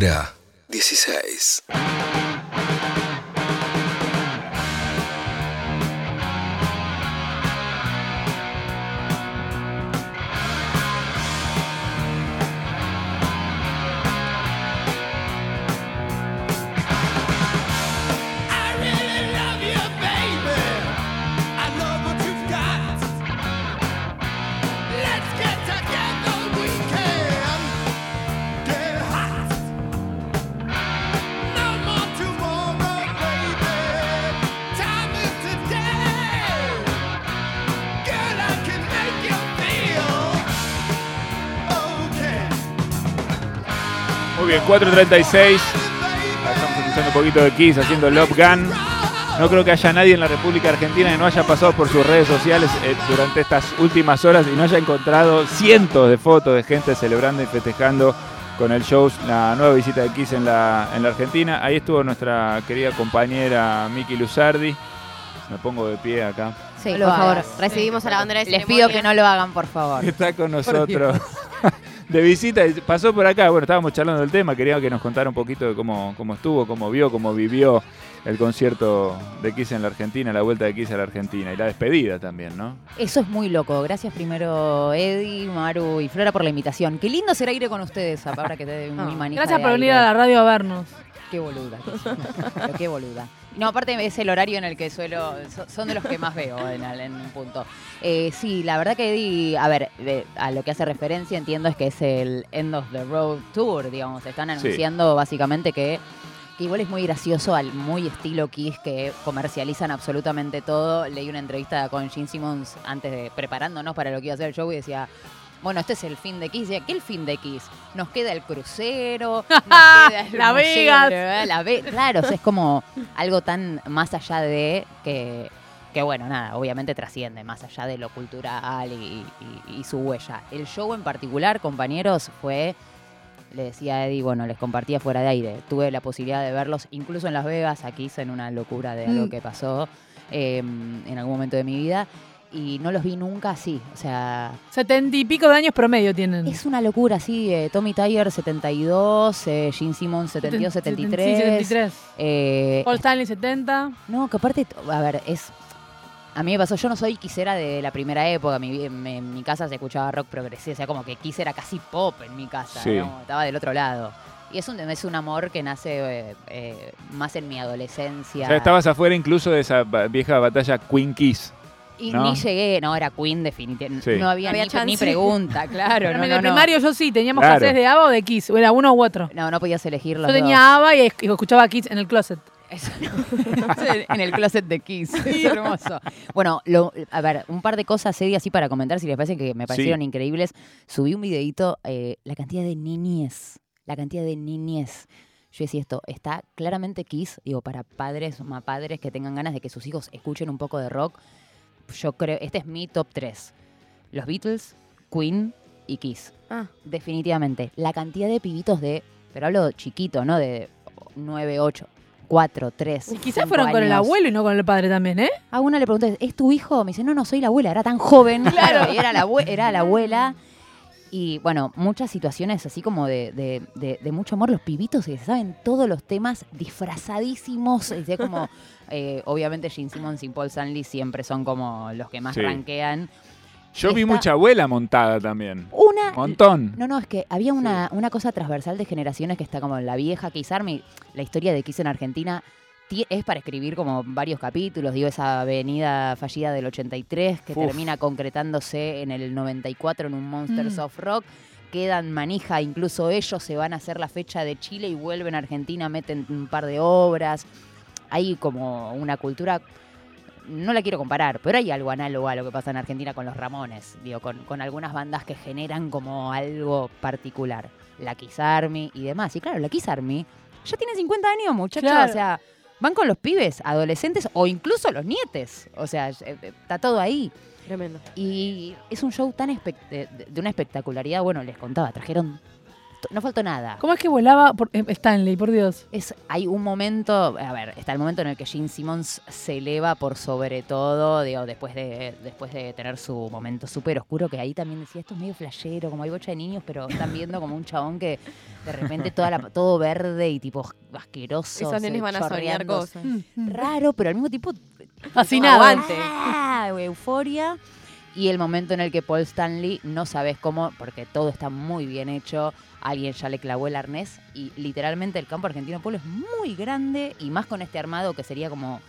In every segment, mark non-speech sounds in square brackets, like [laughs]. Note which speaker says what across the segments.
Speaker 1: Hora 16.
Speaker 2: Bien, 4.36. Estamos escuchando un poquito de Kiss haciendo Love Gun. No creo que haya nadie en la República Argentina que no haya pasado por sus redes sociales eh, durante estas últimas horas y no haya encontrado cientos de fotos de gente celebrando y festejando con el show la nueva visita de Kiss en la, en la Argentina. Ahí estuvo nuestra querida compañera Miki Luzardi. Me pongo de pie acá.
Speaker 3: Sí, por favor.
Speaker 4: Recibimos a la bandera de
Speaker 3: Les
Speaker 4: ceremonia.
Speaker 3: pido que no lo hagan, por favor.
Speaker 2: Está con nosotros de visita. y Pasó por acá. Bueno, estábamos charlando del tema. Quería que nos contara un poquito de cómo, cómo estuvo, cómo vio, cómo vivió el concierto de Kiss en la Argentina, la vuelta de Kiss a la Argentina y la despedida también, ¿no?
Speaker 3: Eso es muy loco. Gracias primero, Eddie, Maru y Flora por la invitación. Qué lindo será ir con ustedes, ahora que te dé [laughs]
Speaker 4: Ah,
Speaker 3: mi manija
Speaker 5: Gracias
Speaker 3: de
Speaker 5: por venir
Speaker 3: aire.
Speaker 5: a la radio a vernos.
Speaker 3: Qué boluda. que soy. Pero qué boluda. No, aparte es el horario en el que suelo. so- Son de los que más veo en, en un punto. Eh, sí, la verdad que Eddie, a ver, de- a lo que hace referencia entiendo es que es el End of the Road Tour, digamos. Están
Speaker 2: Sí.
Speaker 3: anunciando básicamente que, igual es muy gracioso, al muy estilo Kiss, que comercializan absolutamente todo. Leí una entrevista con Gene Simmons antes de preparándonos para lo que iba a ser el show y decía. Bueno, este es el fin de Kiss. ¿Qué el fin de Kiss? Nos queda el crucero, nos [laughs] queda el
Speaker 5: La Vegas.
Speaker 3: ¿verdad? La Ve- claro, o sea, es como algo tan más allá de que, que, bueno, nada, obviamente trasciende más allá de lo cultural y, y- y su huella. El show en particular, compañeros, fue, le decía a Eddie, bueno, les compartía fuera de aire. Tuve la posibilidad de verlos incluso en Las Vegas, aquí hice en una locura de algo
Speaker 5: Mm.
Speaker 3: que pasó eh, en algún momento de mi vida. Y no los vi nunca así, o sea,
Speaker 5: Setenta y pico de años promedio tienen.
Speaker 3: es una locura, sí. eh, Tommy Tiger 72, eh, Gene Simmons 72,
Speaker 5: Seten-
Speaker 3: 73.
Speaker 5: Sí, 73.
Speaker 3: eh,
Speaker 5: Paul Stanley 70.
Speaker 3: no, que aparte, a ver, es. A mí me pasó, yo no soy quisera de la primera época. Mi, en, en mi casa se escuchaba rock progresivo, o sea, como que Kiss era casi pop en mi casa,
Speaker 2: Sí.
Speaker 3: ¿no? estaba del otro lado. Y es un, es un amor que nace eh, eh, más en mi adolescencia.
Speaker 2: O sea, estabas afuera incluso de esa vieja batalla Queen Kiss.
Speaker 3: Y
Speaker 2: ¿no?
Speaker 3: ni llegué, no, era Queen definitivamente.
Speaker 2: Sí.
Speaker 3: No había,
Speaker 4: No había
Speaker 3: ni, pregunta, claro.
Speaker 5: Pero
Speaker 3: No,
Speaker 5: en
Speaker 3: no,
Speaker 5: el
Speaker 3: no.
Speaker 5: primario yo sí, teníamos
Speaker 2: Claro.
Speaker 5: clases de ABBA o de Kiss. O era uno u otro.
Speaker 3: No, no podías elegir los
Speaker 5: Yo
Speaker 3: dos.
Speaker 5: tenía ABBA y, y escuchaba Kiss en el closet.
Speaker 3: Eso [laughs] no. en el closet de Kiss. Es hermoso. Bueno, lo- a ver, un par de cosas, Eddie, así para comentar, si les parece que me parecieron
Speaker 2: Sí.
Speaker 3: increíbles. Subí un videito, eh, la cantidad de niñez, la cantidad de niñez. Yo decía esto, está claramente Kiss, digo, para padres, más padres que tengan ganas de que sus hijos escuchen un poco de rock. Yo creo, este es mi top 3. Los Beatles, Queen y Kiss.
Speaker 4: Ah.
Speaker 3: Definitivamente. La cantidad de pibitos de, pero hablo chiquito, ¿no? De 9, 8, 4, 3.
Speaker 5: Y quizás fueron con el abuelo y no con el padre también, ¿eh?
Speaker 3: A una le pregunté, ¿es tu hijo? Me dice, no, no, soy la abuela, era tan joven. Claro, [laughs] y era la, era la abuela. Y bueno, muchas situaciones así como de, de- de- de mucho amor. Los pibitos se saben todos los temas disfrazadísimos. Como, [laughs] eh, obviamente Gene Simmons y Paul Stanley siempre son como los que más
Speaker 2: Sí.
Speaker 3: ranquean.
Speaker 2: Yo vi
Speaker 3: Está-
Speaker 2: mucha abuela montada también.
Speaker 3: Una,
Speaker 2: Montón.
Speaker 3: no, no, es que había una, una cosa transversal de generaciones que está como la vieja Kiss Army. La historia de Kiss en Argentina ti- es para escribir como varios capítulos. Digo, esa avenida fallida del 83 que
Speaker 2: Uf.
Speaker 3: termina concretándose en el 94 en un Monsters
Speaker 5: Mm.
Speaker 3: of Rock. Quedan manija, incluso ellos se van a hacer la fecha de Chile y vuelven a Argentina, meten un par de obras. Hay como una cultura no la quiero comparar, pero hay algo análogo a lo que pasa en Argentina con los Ramones, digo, con, con algunas bandas que generan como algo particular. La Kiss Army y demás. Y claro, la Kiss Army ya tiene 50 años, muchachos.
Speaker 5: Claro.
Speaker 3: O sea, van con los pibes, adolescentes o incluso los nietes. O sea, eh, está todo ahí.
Speaker 4: Tremendo.
Speaker 3: Y es un show tan de, de una espectacularidad. Bueno, les contaba, trajeron faltó, no faltó nada.
Speaker 5: ¿Cómo es que volaba por, eh, Stanley, por Dios?
Speaker 3: Es, hay un momento, a ver, está el momento en el que Gene Simmons se eleva por sobre todo, digo, después de, después de tener su momento súper oscuro, que ahí también decía, esto es medio flashero, como hay bocha de niños, pero están viendo como un chabón que de repente toda la, todo verde y tipo asqueroso.
Speaker 4: Esos nenes van a soñar cosas.
Speaker 3: Raro, pero al mismo tiempo
Speaker 5: Fascinado.
Speaker 4: Aguante.
Speaker 3: Ah, euforia. Y el momento en el que Paul Stanley no sabes cómo, porque todo está muy bien hecho, alguien ya le clavó el arnés y literalmente el campo argentino Polo es muy grande y más con este armado que sería como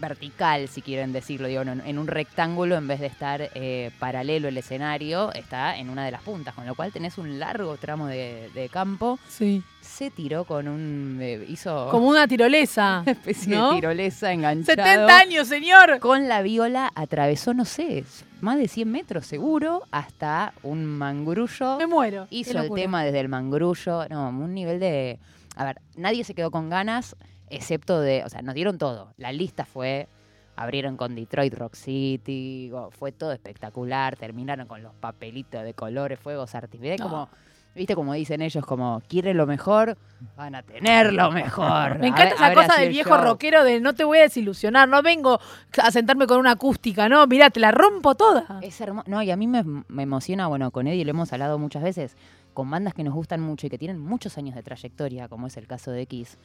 Speaker 3: vertical, si quieren decirlo, digo, en, en un rectángulo en vez de estar eh, paralelo el escenario, está en una de las puntas, con lo cual tenés un largo tramo de, de campo.
Speaker 5: Sí.
Speaker 3: Se tiró con un... eh, hizo
Speaker 5: Como una tirolesa. [laughs]
Speaker 3: una especie
Speaker 5: ¿no?
Speaker 3: de tirolesa enganchado.
Speaker 5: 70 años, señor.
Speaker 3: Con la viola atravesó, no sé, más de 100 metros seguro, hasta un mangrullo.
Speaker 5: Me muero.
Speaker 3: Hizo el tema desde el mangrullo. No, un nivel de. A ver, nadie se quedó con ganas, excepto de. O sea, nos dieron todo. La lista fue. Abrieron con Detroit Rock City, fue todo espectacular. Terminaron con los papelitos de colores, fuegos artificiales. Como, viste, como dicen ellos, como quieren lo mejor, van a tener lo mejor. [laughs]
Speaker 5: Me encanta
Speaker 3: ver-
Speaker 5: esa cosa del
Speaker 3: el
Speaker 5: viejo
Speaker 3: show.
Speaker 5: rockero de no te voy a desilusionar, no vengo a sentarme con una acústica, no, mirá, te la rompo toda.
Speaker 3: Es hermoso. No, y a mí me, me emociona, bueno, con Eddie lo hemos hablado muchas veces, con bandas que nos gustan mucho y que tienen muchos años de trayectoria, como es el caso de X,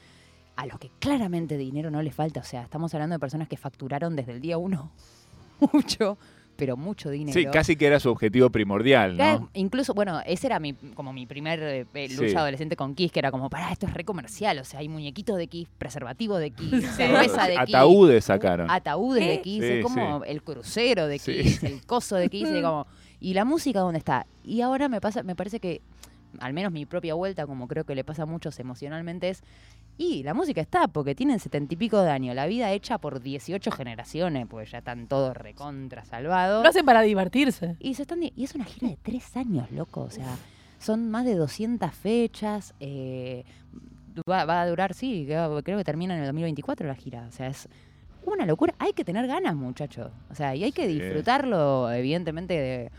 Speaker 3: a los que claramente dinero no les falta. O sea, estamos hablando de personas que facturaron desde el día uno [laughs] mucho, pero mucho dinero.
Speaker 2: Sí, casi que era su objetivo primordial, ¿no?
Speaker 3: Incluso, bueno, ese era mi, como mi primer eh, eh, lucha
Speaker 2: Sí.
Speaker 3: adolescente con Kiss, que era como, pará, esto es re comercial. O sea, hay muñequitos de Kiss, preservativo de Kiss, [laughs]
Speaker 2: Claro,
Speaker 3: cerveza de Kiss.
Speaker 2: Ataúdes sacaron.
Speaker 3: Ataúdes de. Kiss,
Speaker 2: Sí,
Speaker 3: es como el crucero de
Speaker 2: Sí.
Speaker 3: Kiss, el coso de Kiss, y [laughs] como, ¿y la música dónde está? Y ahora me pasa, me parece que, al menos mi propia vuelta, como creo que le pasa a muchos emocionalmente, es, y la música está, porque tienen setenta y pico de años, la vida hecha por 18 generaciones, pues ya están todos recontra salvados.
Speaker 5: Lo hacen para divertirse.
Speaker 3: Y, se están, di- y es una gira de tres años, loco. O sea, son más de 200 fechas. eh, va, va a durar, sí, creo, creo que termina en el 2024 la gira. O sea, es una locura. Hay que tener ganas, muchachos. O sea, y hay que
Speaker 2: Sí.
Speaker 3: disfrutarlo, evidentemente. De,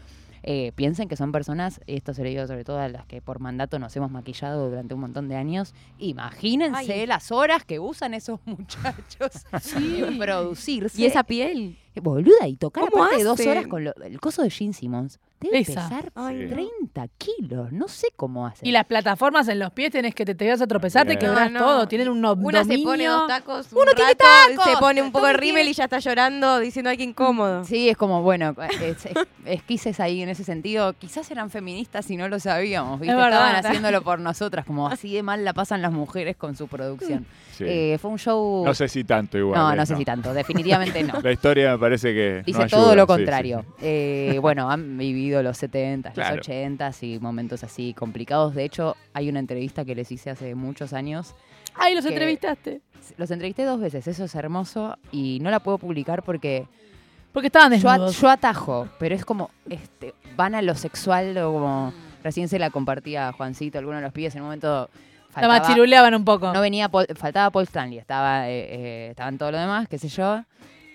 Speaker 3: eh, piensen que son personas, esto se lo digo sobre todo a las que por mandato nos hemos maquillado durante un montón de años. Imagínense
Speaker 4: Ay.
Speaker 3: las horas que usan esos [laughs] muchachos en producirse.
Speaker 4: ¿Y esa piel?
Speaker 3: Eh, Boluda, y tocar
Speaker 4: ¿Cómo
Speaker 3: aparte de dos
Speaker 4: hacen?
Speaker 3: horas con lo- el coso de Gene Simmons. Debe
Speaker 5: Pesa.
Speaker 3: pesar
Speaker 4: Ay,
Speaker 2: Sí.
Speaker 4: no.
Speaker 3: 30 kilos. No sé cómo hace.
Speaker 5: Y las plataformas en los pies tenés que te, te vas a tropezar, te
Speaker 4: No, no.
Speaker 5: todo. Tienen un ob-
Speaker 4: Una se pone
Speaker 5: dominio.
Speaker 4: dos tacos, un
Speaker 3: Uno
Speaker 4: rato,
Speaker 3: tiquitacos,
Speaker 4: se pone un poco de rímel y ya está llorando diciendo ay qué incómodo.
Speaker 3: Sí, es como, bueno, es, es, esquises ahí en ese sentido. Quizás eran feministas y no lo sabíamos, ¿viste?
Speaker 5: Es verdad.
Speaker 3: Estaban haciéndolo por nosotras, como así de mal la pasan las mujeres con su producción.
Speaker 2: Sí.
Speaker 3: Eh, fue un show...
Speaker 2: no sé si tanto igual.
Speaker 3: no,
Speaker 2: eh,
Speaker 3: no sé si tanto, definitivamente no. [laughs]
Speaker 2: La historia me parece que.
Speaker 3: Dice
Speaker 2: no
Speaker 3: todo lo
Speaker 2: sí,
Speaker 3: contrario.
Speaker 2: sí.
Speaker 3: Eh, bueno, han vivido los 70,
Speaker 2: Claro.
Speaker 3: los 80 y momentos así complicados. De hecho, hay una entrevista que les hice hace muchos años.
Speaker 5: Ay, los entrevistaste.
Speaker 3: Los entrevisté dos veces, eso es hermoso y no la puedo publicar porque
Speaker 5: Porque estaban
Speaker 3: yo,
Speaker 5: desnudos.
Speaker 3: yo atajo, pero es como, este, van a lo sexual o como recién se la compartía a Juancito, alguno de los pibes en un momento
Speaker 5: La
Speaker 3: faltaba,
Speaker 5: machiruleaban un poco.
Speaker 3: no venía Paul- faltaba Paul Stanley, estaba, eh, eh, estaban todo lo demás, qué sé yo.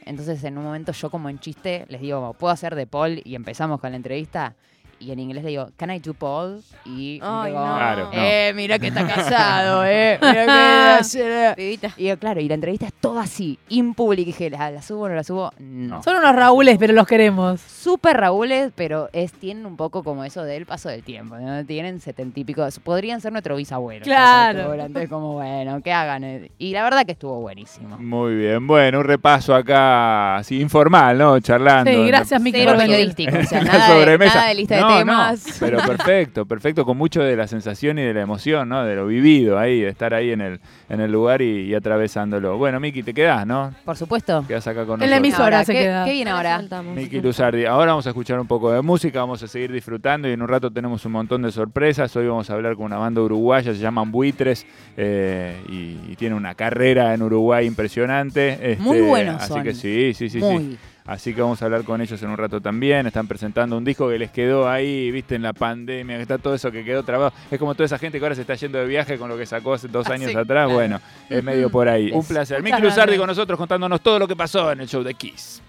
Speaker 3: Entonces en un momento yo como en chiste les digo, ¿puedo hacer de Paul? Y empezamos con la entrevista. Y en inglés le digo, ¿Can I do Paul? Y
Speaker 4: Ay,
Speaker 3: digo,
Speaker 4: no.
Speaker 2: Claro, no.
Speaker 3: eh, mira que está casado, eh. Mira que [laughs] hace-
Speaker 4: Pibita.
Speaker 3: Y yo, claro, y la entrevista es todo así, in public. Y dije, ¿la, la subo o no la subo? No.
Speaker 5: Son unos Raúles, pero los queremos.
Speaker 3: Súper Raúles, pero es, tienen un poco como eso del paso del tiempo. ¿no? Tienen setenta y pico. Podrían ser nuestro bisabuelo.
Speaker 5: Claro.
Speaker 3: Entonces, como, bueno, que hagan. eh. Y la verdad que estuvo buenísimo.
Speaker 2: Muy bien. Bueno, un repaso acá, así informal, ¿no? Charlando.
Speaker 5: Sí, gracias, Miki,
Speaker 3: periodístico. O sea, [laughs] nada, de, nada de lista de
Speaker 2: no,
Speaker 3: temas.
Speaker 2: pero perfecto, perfecto, con mucho de la sensación y de la emoción, ¿no? De lo vivido ahí, de estar ahí en el, en el lugar y, y atravesándolo. Bueno, Miki, te quedás, ¿no?
Speaker 3: Por supuesto.
Speaker 2: Quedás acá con
Speaker 5: En la
Speaker 2: nosotros.
Speaker 5: emisora
Speaker 3: Ahora,
Speaker 5: se
Speaker 3: ¿qué,
Speaker 5: queda.
Speaker 3: ¿Qué viene ahora?
Speaker 2: Miki [laughs] Luzardi. Ahora vamos a escuchar un poco de música, vamos a seguir disfrutando y en un rato tenemos un montón de sorpresas. Hoy vamos a hablar con una banda uruguaya, se llaman Buitres eh, y, y tiene una carrera en Uruguay impresionante.
Speaker 3: Muy
Speaker 2: Este,
Speaker 3: buenos
Speaker 2: Así
Speaker 3: son.
Speaker 2: que sí, sí, sí, sí. Así que vamos a hablar con ellos en un rato también. Están presentando un disco que les quedó ahí, viste, en la pandemia, que está todo eso que quedó trabado. Es como toda esa gente que ahora se está yendo de viaje con lo que sacó hace dos
Speaker 3: Ah,
Speaker 2: años
Speaker 3: sí,
Speaker 2: atrás. Bueno, es medio por ahí. Un placer. Miki Luzardi con nosotros contándonos todo lo que pasó en el show de Kiss.